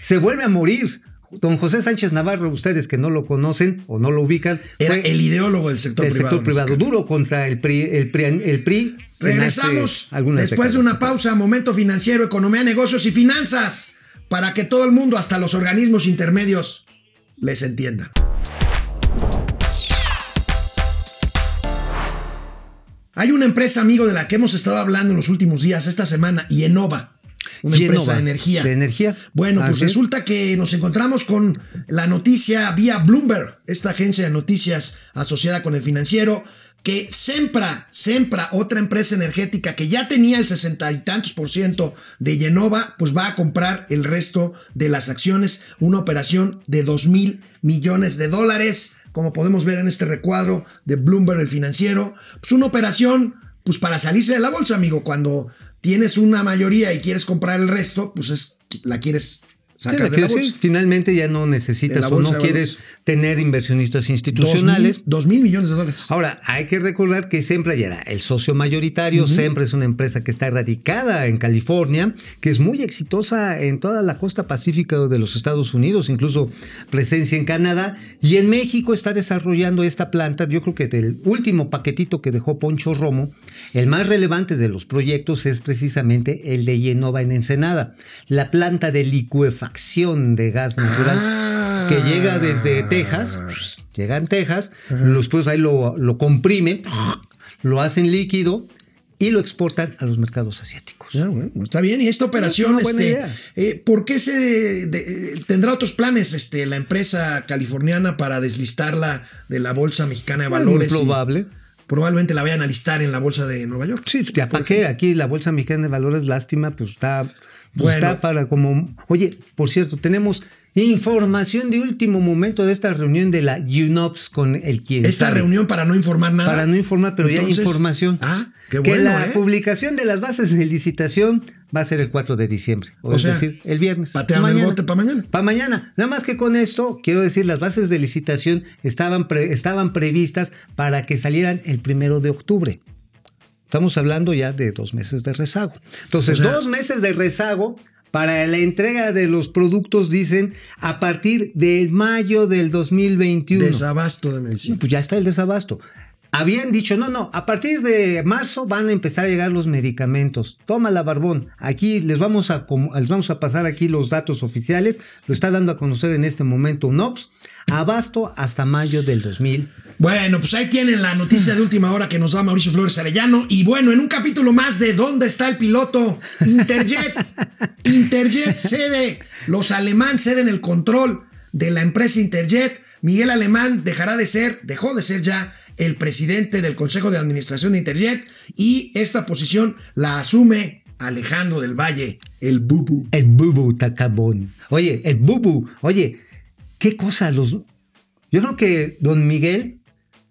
se vuelve a morir. Don José Sánchez Navarro, ustedes que no lo conocen o no lo ubican, Era fue el ideólogo del sector del privado. sector privado, duro contra el PRI, el PRI, el PRI Regresamos después de una pausa, momento financiero, economía, negocios y finanzas, para que todo el mundo, hasta los organismos intermedios, les entienda. Hay una empresa, amigo, de la que hemos estado hablando en los últimos días, esta semana, Yenova. Una Yenova, empresa de energía. de energía. Bueno, pues Así es. resulta que nos encontramos con la noticia vía Bloomberg, esta agencia de noticias asociada con el financiero, que Sempra, Sempra, otra empresa energética que ya tenía el sesenta y tantos por ciento de Yenova, pues va a comprar el resto de las acciones, una operación de 2 mil millones de dólares, como podemos ver en este recuadro de Bloomberg, el financiero, pues una operación pues para salirse de la bolsa, amigo, cuando tienes una mayoría y quieres comprar el resto, pues es, la quieres Sí, finalmente ya no necesitas o no quieres tener inversionistas Dos institucionales. mil, dos mil millones de dólares. Ahora, hay que recordar que Sempra ya era el socio mayoritario. Sempra es una empresa que está radicada en California, que es muy exitosa en toda la costa pacífica de los Estados Unidos, incluso presencia en Canadá. Y en México está desarrollando esta planta. Yo creo que del último paquetito que dejó Poncho Romo, el más relevante de los proyectos es precisamente el de Yenova en Ensenada, la planta de licuefacción de gas natural Ah. que llega desde Texas, llega en Texas, después ahí lo, lo comprimen, lo hacen líquido y lo exportan a los mercados asiáticos. Ah, bueno, está bien. Y esta operación, este, eh, ¿por qué se de- tendrá otros planes este, la empresa californiana para deslistarla de la bolsa mexicana de Muy valores? y probable. Probablemente la vayan a listar en la bolsa de Nueva York. Sí, ya para qué aquí la Bolsa Mexicana de Valores, lástima, pues está, pues Bueno. está para como... Oye, por cierto, tenemos información de último momento de esta reunión de la UNOPS con el quien Esta sabe. reunión para no informar nada. Para no informar, pero ya hay información. Ah, qué que bueno, la ¿eh? publicación de las bases de licitación va a ser el 4 de diciembre. O, O es sea, decir, el viernes. patean el bote pa' mañana. Para mañana. Nada más que con esto, quiero decir, las bases de licitación estaban, pre- estaban previstas para que salieran el primero de octubre. Estamos hablando ya de dos meses de rezago. Entonces, O sea- dos meses de rezago para la entrega de los productos, dicen, a partir del mayo del 2021. Desabasto de medicina. Pues ya está el desabasto. habían dicho, no, no, a partir de marzo van a empezar a llegar los medicamentos. Toma la barbón. Aquí les vamos a, les vamos a pasar aquí los datos oficiales. Lo está dando a conocer en este momento UNOPS. Abasto hasta mayo del 2000. Bueno, pues ahí tienen la noticia de última hora que nos da Mauricio Flores Arellano. Y bueno, en un capítulo más de ¿Dónde está el piloto? Interjet. Interjet cede. Los alemán ceden el control de la empresa Interjet. Miguel Alemán dejará de ser, dejó de ser ya el presidente del Consejo de Administración de Interjet. Y esta posición la asume Alejandro del Valle, el bubu. El bubu tacabón. Oye, el bubu. Oye, qué cosa los. Yo creo que don Miguel,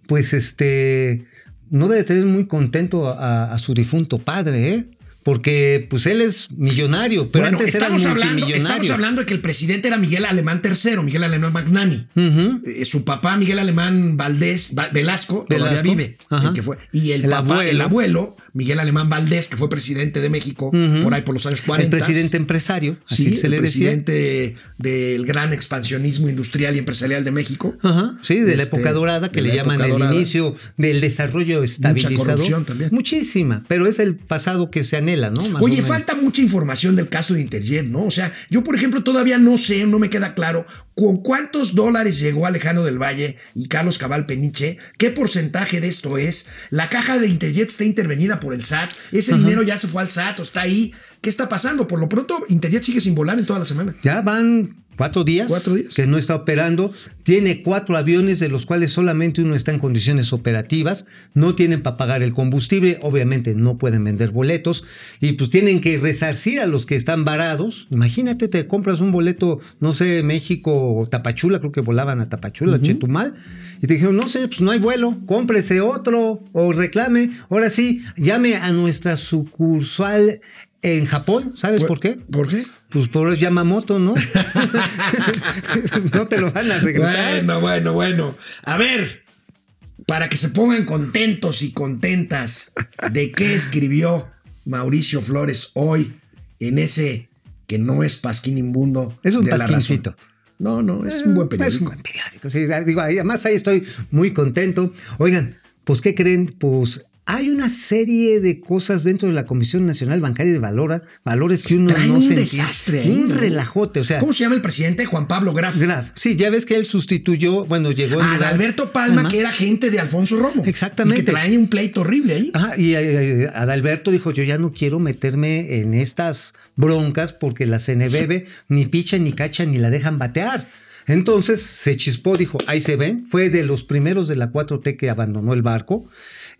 pues este, no debe tener muy contento a, su difunto padre, ¿eh? Porque pues él es millonario, pero bueno, antes era estamos hablando, multimillonario. estamos hablando de que el presidente era Miguel Alemán III, Miguel Alemán Magnani. Eh, su papá, Miguel Alemán Valdés, Va- Velasco, Velasco, vive. el que fue, y el, El papá, abuelo. el abuelo, Miguel Alemán Valdés, que fue presidente de México por ahí por los años 40. El presidente empresario, así Sí, se el le decía. presidente del gran expansionismo industrial y empresarial de México. Ajá, sí, de la Este, época dorada, que le la llaman el dorada. inicio del desarrollo estabilizador. corrupción también. Muchísima, pero es el pasado que se anhela, ¿no? Más Oye, falta mucha información del caso de Interjet, ¿no? O sea, yo, por ejemplo, todavía no sé, no me queda claro con cuántos dólares llegó Alejandro del Valle y Carlos Cabal Peniche, qué porcentaje de esto es. La caja de Interjet está intervenida por el SAT, ese dinero ya se fue al SAT o está ahí. ¿Qué está pasando? Por lo pronto, Interjet sigue sin volar en toda la semana. Ya van cuatro días, Cuatro días. que no está operando. Tiene cuatro aviones, de los cuales solamente uno está en condiciones operativas. No tienen para pagar el combustible. Obviamente no pueden vender boletos. Y pues tienen que resarcir a los que están varados. Imagínate, te compras un boleto, no sé, México o Tapachula, creo que volaban a Tapachula, Chetumal. Y te dijeron, no sé, pues no hay vuelo, cómprese otro o reclame. Ahora sí, llame a nuestra sucursal en Japón. ¿Sabes por qué? ¿Por qué? Pues por Yamamoto, ¿no? no te lo van a regresar. Bueno, bueno, bueno. A ver, para que se pongan contentos y contentas de qué escribió Mauricio Flores hoy en ese que no es Pasquín Inmundo. Es un de la razón. pasquincito. No, no, es un buen Es un periódico. buen periódico. sí, digo, además ahí estoy muy contento. Oigan, pues ¿qué creen? Pues hay una serie de cosas dentro de la Comisión Nacional Bancaria de Valora, Valores que uno Trae no un se entiende. desastre ahí, Un relajote, o sea. ¿Cómo se llama el presidente? Juan Pablo Graf. Graf. Sí, ya ves que él sustituyó, bueno, llegó A lugar- Adalberto Palma, que era gente de Alfonso Romo. Exactamente. Y que trae un pleito horrible ahí. Ajá, y eh, Adalberto dijo, yo ya no quiero meterme en estas broncas porque la CNBB ni picha ni cacha ni la dejan batear. Entonces se chispó, dijo, ahí se ven, fue de los primeros de la 4T que abandonó el barco.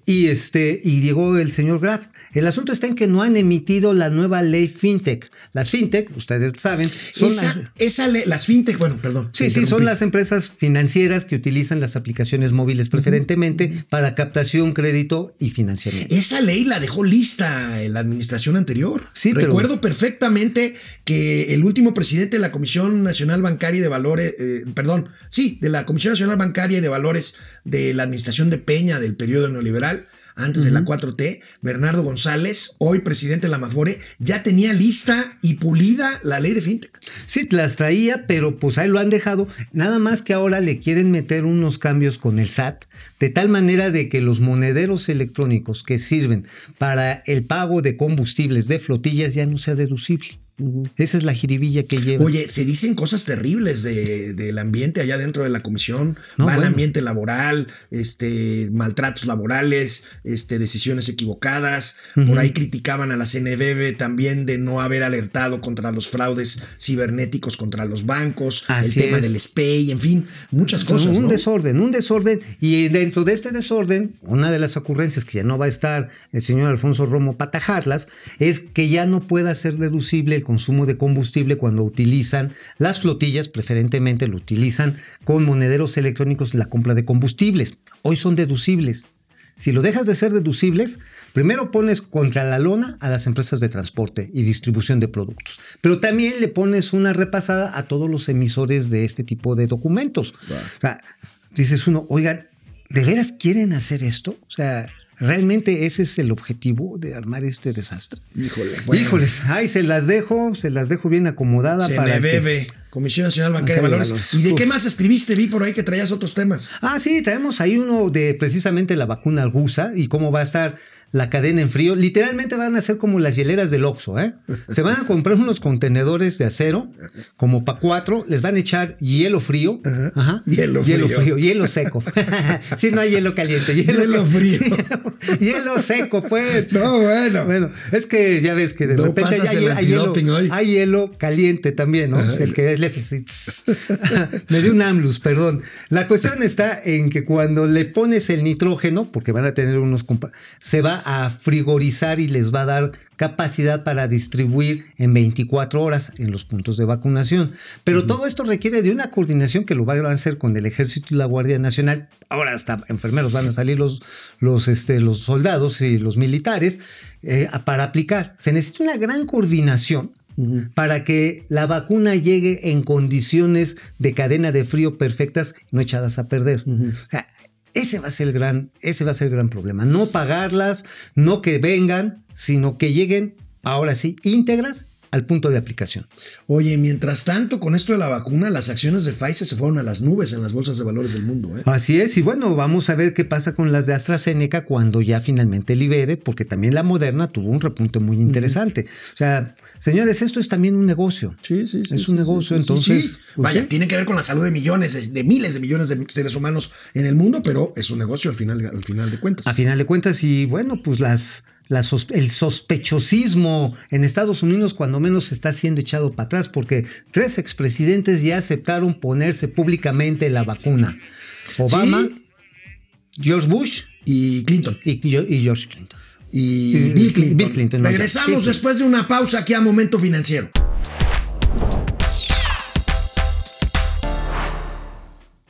Y este, y llegó el señor Graf. El asunto está en que no han emitido la nueva ley FinTech. Las FinTech, ustedes saben, son esa, las, esa le- las fintech, bueno, perdón. Sí, sí, son las empresas financieras que utilizan las aplicaciones móviles preferentemente para captación, crédito y financiamiento. Esa ley la dejó lista en la administración anterior. Sí, pero- Recuerdo perfectamente que el último presidente de la Comisión Nacional Bancaria y de Valores, eh, perdón, sí, de la Comisión Nacional Bancaria y de Valores de la administración de Peña del periodo neoliberal, antes de la 4T, Bernardo González, hoy presidente de la Mafore, ya tenía lista y pulida la ley de fintech. Sí, las traía, pero pues ahí lo han dejado. Nada más que ahora le quieren meter unos cambios con el SAT, de tal manera de que los monederos electrónicos que sirven para el pago de combustibles de flotillas ya no sea deducible. Esa es la jiribilla que lleva. Oye, se dicen cosas terribles de- del ambiente allá dentro de la comisión, No, mal bueno. ambiente laboral, este, maltratos laborales, este, decisiones equivocadas. Por ahí criticaban a la CNBB también de no haber alertado contra los fraudes cibernéticos contra los bancos, Así el tema es. del SPEI, en fin, muchas cosas. un ¿no? desorden, un desorden. Y dentro de este desorden, una de las ocurrencias que ya no va a estar el señor Alfonso Romo para atajarlas, es que ya no pueda ser deducible el consumo de combustible cuando utilizan las flotillas, preferentemente lo utilizan con monederos electrónicos la compra de combustibles. Hoy son deducibles. Si lo dejas de ser deducibles, primero pones contra la lona a las empresas de transporte y distribución de productos, pero también le pones una repasada a todos los emisores de este tipo de documentos. O sea, dices uno, oigan, ¿de veras quieren hacer esto? O sea, ¿Realmente ese es el objetivo de armar este desastre? Híjole. bueno. Híjoles, ay, se las dejo, se las dejo bien acomodada para que- CNBB, Comisión Nacional Bancaria de Bancaria de Valores. Valores. ¿Y de Uf. qué más escribiste? Vi por ahí que traías otros temas. Ah, sí, traemos ahí uno de precisamente la vacuna rusa y cómo va a estar la cadena en frío. Literalmente van a ser como las hieleras del Oxxo, ¿eh? Se van a comprar unos contenedores de acero, como para cuatro, les van a echar hielo frío. Ajá. Hielo hielo frío. frío, hielo seco. sí, no hay hielo caliente, hielo, Hielo frío. hielo seco, pues. No, bueno. Bueno, es que ya ves que de No repente hay, el hay hielo, hoy. hay hielo caliente también, ¿no? El que es así. Me dio un amlus, perdón. La cuestión está en que cuando le pones el nitrógeno, porque van a tener unos se va a frigorizar y les va a dar capacidad para distribuir en 24 horas en los puntos de vacunación. Pero todo esto requiere de una coordinación que lo van a hacer con el Ejército y la Guardia Nacional. Ahora hasta enfermeros van a salir los, los, este, los soldados y los militares eh, para aplicar. Se necesita una gran coordinación para que la vacuna llegue en condiciones de cadena de frío perfectas, no echadas a perder. O sea, ese va a ser el gran, ese va a ser el gran problema. No pagarlas, no que vengan, sino que lleguen, ahora sí, íntegras al punto de aplicación. Oye, mientras tanto, con esto de la vacuna, las acciones de Pfizer se fueron a las nubes en las bolsas de valores del mundo. ¿eh? Así es, y bueno, vamos a ver qué pasa con las de AstraZeneca cuando ya finalmente libere, porque también la Moderna tuvo un repunte muy interesante. O sea, señores, esto es también un negocio. Sí, sí, sí, Es un sí, negocio, sí, entonces. sí. Vaya, tiene que ver con la salud de millones, de, de miles de millones de seres humanos en el mundo, pero es un negocio al final, al final de cuentas. A final de cuentas, y bueno, pues las, sos- el sospechosismo en Estados Unidos cuando menos está siendo echado para atrás porque tres expresidentes ya aceptaron ponerse públicamente la vacuna. Obama, Sí. George Bush Y Clinton. y, y George Clinton. Y Bill Clinton. Bill Clinton, no, ya. Regresamos Clinton. después de una pausa aquí a Momento Financiero.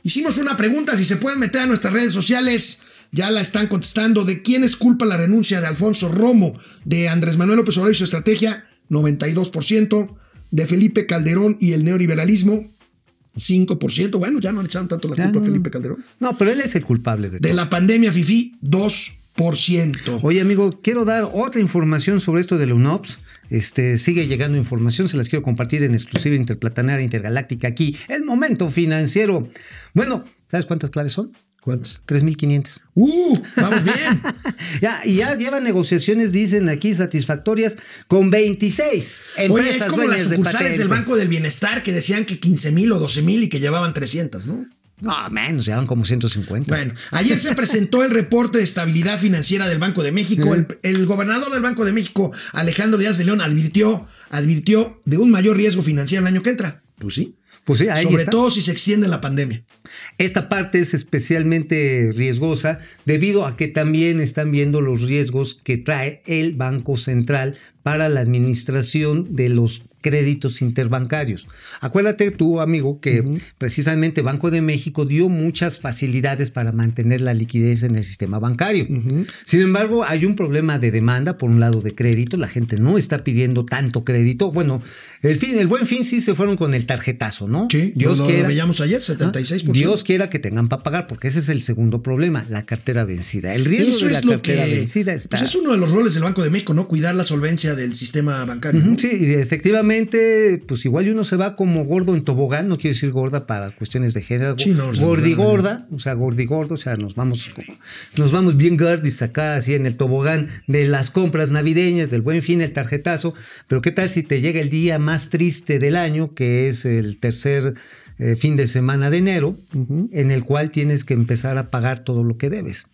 Hicimos una pregunta, si se pueden meter a nuestras redes sociales, ya la están contestando. ¿De quién es culpa la renuncia de Alfonso Romo, de Andrés Manuel López Obrador y su estrategia? 92%. De Felipe Calderón y el neoliberalismo, 5%. Bueno, ya no le echaron tanto la Ya culpa a. Felipe Calderón. No, pero él es el culpable de De todo. la pandemia FIFI, 2%. Oye, amigo, quiero dar otra información sobre esto de la UNOPS. Este, sigue llegando información, se las quiero compartir en exclusiva interplatanaria intergaláctica aquí. El momento financiero. Bueno, ¿sabes cuántas claves son? ¿Cuántos? 3.500. ¡Uh! ¡Vamos bien! Ya, y ya llevan negociaciones, dicen aquí, satisfactorias con 26 empresas Oye, es como las dueñas de sucursales del. Banco del Bienestar que decían que 15 mil o 12 mil y que llevaban 300, ¿no? No, menos, llevan como 150. Bueno, ayer se presentó el reporte de estabilidad financiera del Banco de México. El, el gobernador del Banco de México, Alejandro Díaz de León, advirtió, advirtió de un mayor riesgo financiero el año que entra. Pues sí. Pues sí, ahí Sobre está. todo si se extiende la pandemia. Esta parte es especialmente riesgosa debido a que también están viendo los riesgos que trae el Banco Central para la administración de los créditos interbancarios. Acuérdate tú, amigo, que precisamente Banco de México dio muchas facilidades para mantener la liquidez en el sistema bancario. Sin embargo, hay un problema de demanda, por un lado, de crédito. La gente no está pidiendo tanto crédito. Bueno, el fin, el buen fin sí se fueron con el tarjetazo, ¿no? Sí, Dios lo, lo quiera. veíamos ayer, Ajá. 76%. Dios quiera que tengan para pagar, porque ese es el segundo problema, la cartera vencida. El riesgo Eso de la cartera que. vencida está. Pues es uno de los roles del Banco de México, ¿no? Cuidar la solvencia del sistema bancario. Sí, y pues igual uno se va como gordo en tobogán, no quiero decir gorda para cuestiones de género, Sí, no, o sea, gordigordo, o sea, nos vamos como, nos vamos bien gordis acá, así en el tobogán de las compras navideñas, del buen fin, el tarjetazo, pero qué tal si te llega el día más triste del año, que es el tercer eh, fin de semana de enero, en el cual tienes que empezar a pagar todo lo que debes.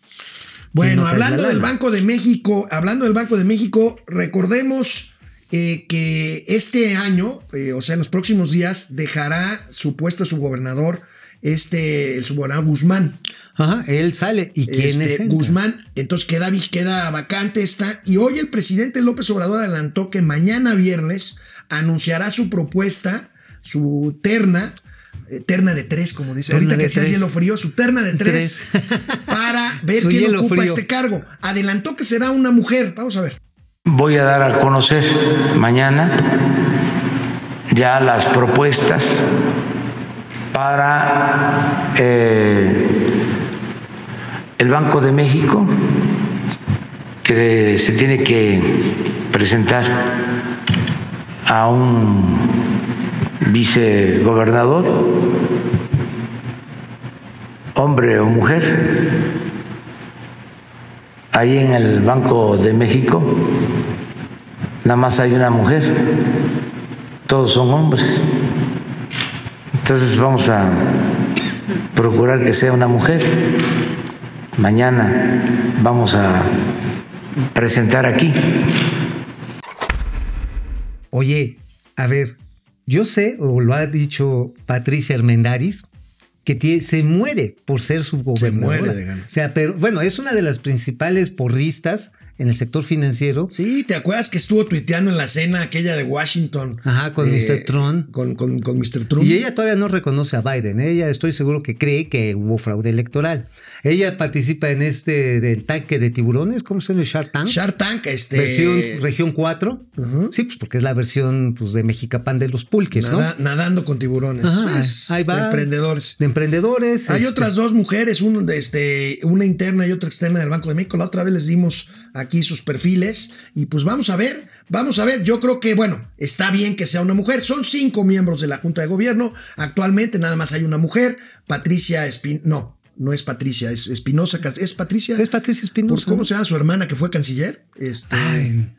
Bueno, hablando la del. Banco de México, hablando del Banco de México, recordemos eh, que este año, eh, o sea, en los próximos días, dejará su puesto su gobernador, este, el subgobernador Guzmán. Ajá, él sale. ¿Y quién Este, es? entra? Guzmán, entonces queda, queda vacante esta. Y hoy el presidente López Obrador adelantó que mañana viernes anunciará su propuesta, su terna, eh, terna de tres, como dice. Terna Ahorita de que tres. hielo frío, su terna de tres, para ver quién ocupa frío. este cargo. Adelantó que será una mujer. Vamos a ver. Voy a dar a conocer mañana ya las propuestas para eh, el Banco de México que se tiene que presentar a un vicegobernador, hombre o mujer, ahí en el Banco de México nada más hay una mujer, todos son hombres. Entonces vamos a procurar que sea una mujer. Mañana vamos a presentar aquí. Oye, a ver, yo sé, o lo ha dicho Patricia Armendáriz, que tie- se muere por ser su gobernadora. muere de ganas. O sea, pero bueno, es una de las principales porristas en el sector financiero. Sí, ¿te acuerdas que estuvo tuiteando en la cena aquella de Washington? Ajá, con Mr. Trump. Con, con, con Mr. Trump. Y ella todavía no reconoce a Biden. Ella estoy seguro que cree que hubo fraude electoral. Ella participa en este del tanque de tiburones, ¿cómo se llama? Shark Tank. Shark Tank, este. Versión región 4. Ujú. Sí, pues porque es la versión pues, de Mexicapán de los pulques, ¿no? nada- Nadando con tiburones. Ajá, Es ahí va. de Emprendedores. De emprendedores. Hay este, otras dos mujeres, este, una interna y otra externa del Banco de México. La otra vez les dimos aquí sus perfiles y pues vamos a ver, vamos a ver. Yo creo que, bueno, está bien que sea una mujer. Son cinco miembros de la Junta de Gobierno. Actualmente nada más hay una mujer, Patricia Espin... No, no es Patricia, es Espinosa. ¿Es Patricia? Es Patricia Espinosa. ¿Por ¿Cómo se llama su hermana que fue canciller? Este, Ay,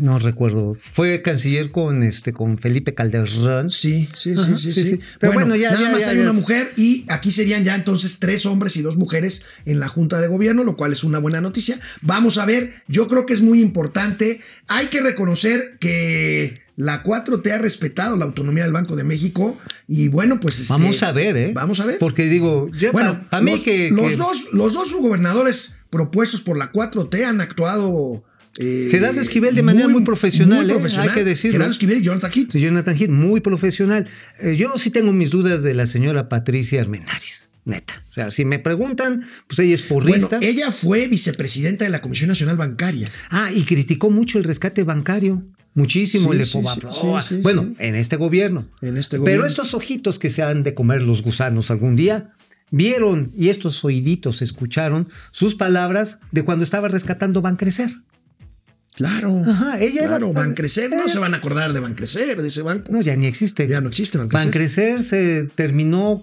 no recuerdo. Fue canciller con este con Felipe Calderón. Sí, sí, sí, Ajá, sí, sí, sí. sí. Pero bueno, ya- nada ya- más ya- hay una mujer y aquí serían ya entonces tres hombres y dos mujeres en la Junta de Gobierno, lo cual es una buena noticia. Vamos a ver, yo creo que es muy importante. Hay que reconocer que la 4T ha respetado la autonomía del Banco de México y bueno, pues este, Vamos a ver, ¿eh? Vamos a ver. Porque digo, yo bueno, para mí los, que, los que dos, los dos subgobernadores propuestos por la 4T han actuado. Eh, Gerardo Esquivel de manera muy profesional, ¿eh? Hay que decirlo. Gerardo Esquivel y Jonathan Heath. Jonathan Heath, muy profesional. Eh, yo sí tengo mis dudas de la señora Patricia Armendáriz, neta. O sea, si me preguntan, pues ella es Bueno, porrista. ella fue vicepresidenta de la Comisión Nacional Bancaria. Ah, y criticó mucho el rescate bancario. Muchísimo Sí, bueno, en este gobierno. En este Pero gobierno. estos ojitos que se han de comer los gusanos algún día, vieron y estos oíditos escucharon sus palabras de cuando estaba rescatando Bancrecer. Claro. Ajá, ella era- claro, Bancrecer, no era- se van a acordar de Bancrecer, de ese banco. No, ya ni existe. Ya no existe Bancrecer. Bancrecer se terminó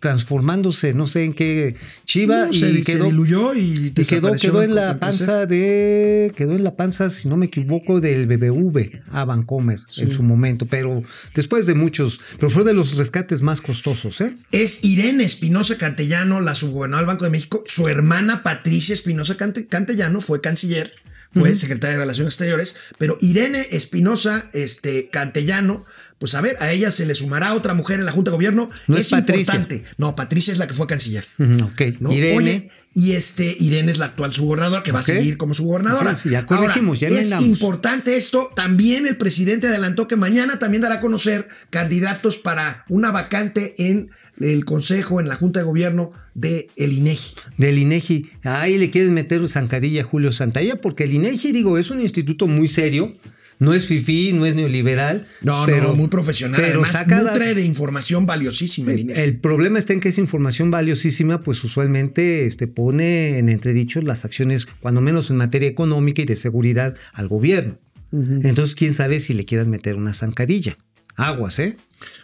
transformándose, no sé en qué chiva, No, y, se, se quedó, diluyó y, y quedó, quedó en la panza de. Quedó en la panza, si no me equivoco, del BBV a Bancomer en su momento. Pero después de muchos. Pero fue de los rescates más costosos, ¿eh? Es Irene Espinosa Cantellano, la subgobernadora del Banco de México. Su hermana Patricia Espinosa Cante- Cantellano fue canciller, fue secretaria de Relaciones Exteriores, pero Irene Espinosa este, Cantellano, pues a ver, a ella se le sumará otra mujer en la Junta de Gobierno. No es Patricia. importante. No, Patricia es la que fue canciller. Ujú, Ok. ¿no? Irene. Oye, y este Irene es la actual subgobernadora que va a seguir como subgobernadora. Ok, sí, ya corregimos, ya Ahora, es importante esto. También el presidente adelantó que mañana también dará a conocer candidatos para una vacante en el Consejo, en la Junta de Gobierno de el INEGI. Del INEGI. Ahí le quieren meter zancadilla a Julio Santalla, porque el INEGI, digo, es un instituto muy serio. No es fifí, no es neoliberal. No, pero- no, muy profesional. pero Además, saca nutre de información valiosísima el INEGI. El problema está en que esa información valiosísima, pues usualmente este, pone en entredicho las acciones, cuando menos en materia económica y de seguridad, al gobierno. Entonces, quién sabe si le quieran meter una zancadilla. Aguas, ¿eh?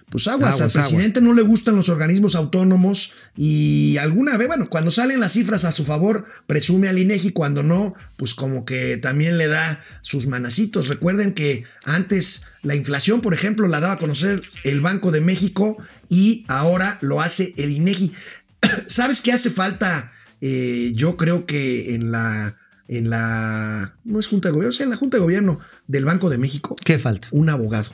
Pues aguas, Aguas, al presidente no le gustan los organismos autónomos y alguna vez, bueno, cuando salen las cifras a su favor, presume al INEGI, cuando no, pues como que también le da sus manacitos. Recuerden que antes la inflación, por ejemplo, la daba a conocer el Banco de México y ahora lo hace el INEGI. ¿Sabes qué hace falta? Eh, yo creo que en la en la no es Junta de Gobierno, o sea, en la Junta de Gobierno del Banco de México, ¿Qué falta? un abogado.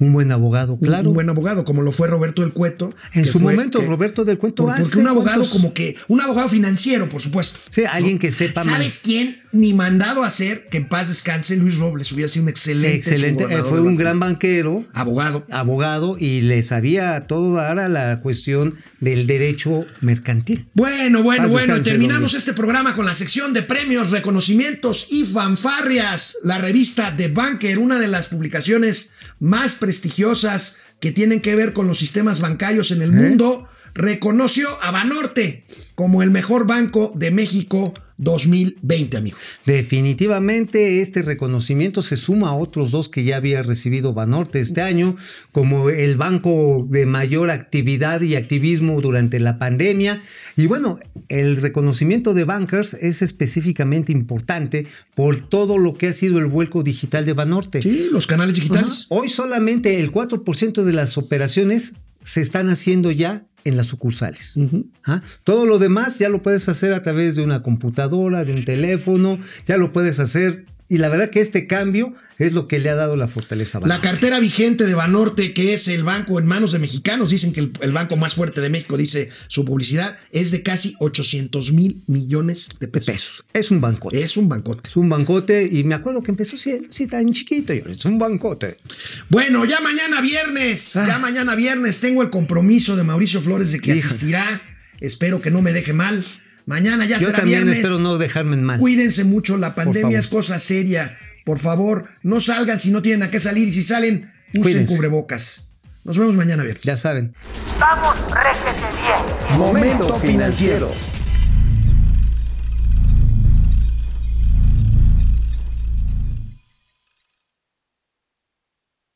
Un buen abogado, claro. Un, buen abogado, como lo fue Roberto del Cueto. en su fue- momento, Roberto del Cuento por- porque un abogado como que, un abogado financiero, por supuesto. Sí, alguien que sepa más. ¿Sabes quién? Ni mandado a hacer, que en paz descanse, Luis Robles, hubiera sido un excelente Excelente. eh, Fue un gran banquero, abogado. abogado, y le sabía a todo dar a la cuestión del derecho mercantil. Bueno, bueno, Paz bueno, terminamos este programa con la sección de premios, reconocimientos y fanfarrias. La revista The Banker, una de las publicaciones más prestigiosas que tienen que ver con los sistemas bancarios en el mundo, reconoció a Banorte como el mejor banco de México 2020, amigo. Definitivamente este reconocimiento se suma a otros dos que ya había recibido Banorte este año, como el banco de mayor actividad y activismo durante la pandemia. Y bueno, el reconocimiento de Bankers es específicamente importante por todo lo que ha sido el vuelco digital de Banorte. Sí, los canales digitales. Hoy solamente el 4% de las operaciones se están haciendo ya en las sucursales. ¿Ah? Todo lo demás ya lo puedes hacer a través de una computadora, de un teléfono, ya lo puedes hacer. Y la verdad que este cambio es lo que le ha dado la fortaleza a La Banorte. cartera vigente de Banorte, que es el banco en manos de mexicanos, dicen que el, el banco más fuerte de México, dice su publicidad, es de casi 800 mil millones de pesos. pesos. Es un bancote. Es un bancote. Es un bancote y me acuerdo que empezó así tan chiquito. y ahora Es un bancote. Bueno, ya mañana viernes, ya mañana viernes tengo el compromiso de Mauricio Flores de que Híjole. asistirá. Espero que no me deje mal. Mañana ya Yo será también viernes. espero no dejarme en mal. Cuídense mucho, la pandemia es cosa seria. Por favor, no salgan si no tienen a qué salir y si salen, usen Cuídense. cubrebocas. Nos vemos mañana viernes. Ya saben. Vamos, réjete bien. Momento financiero.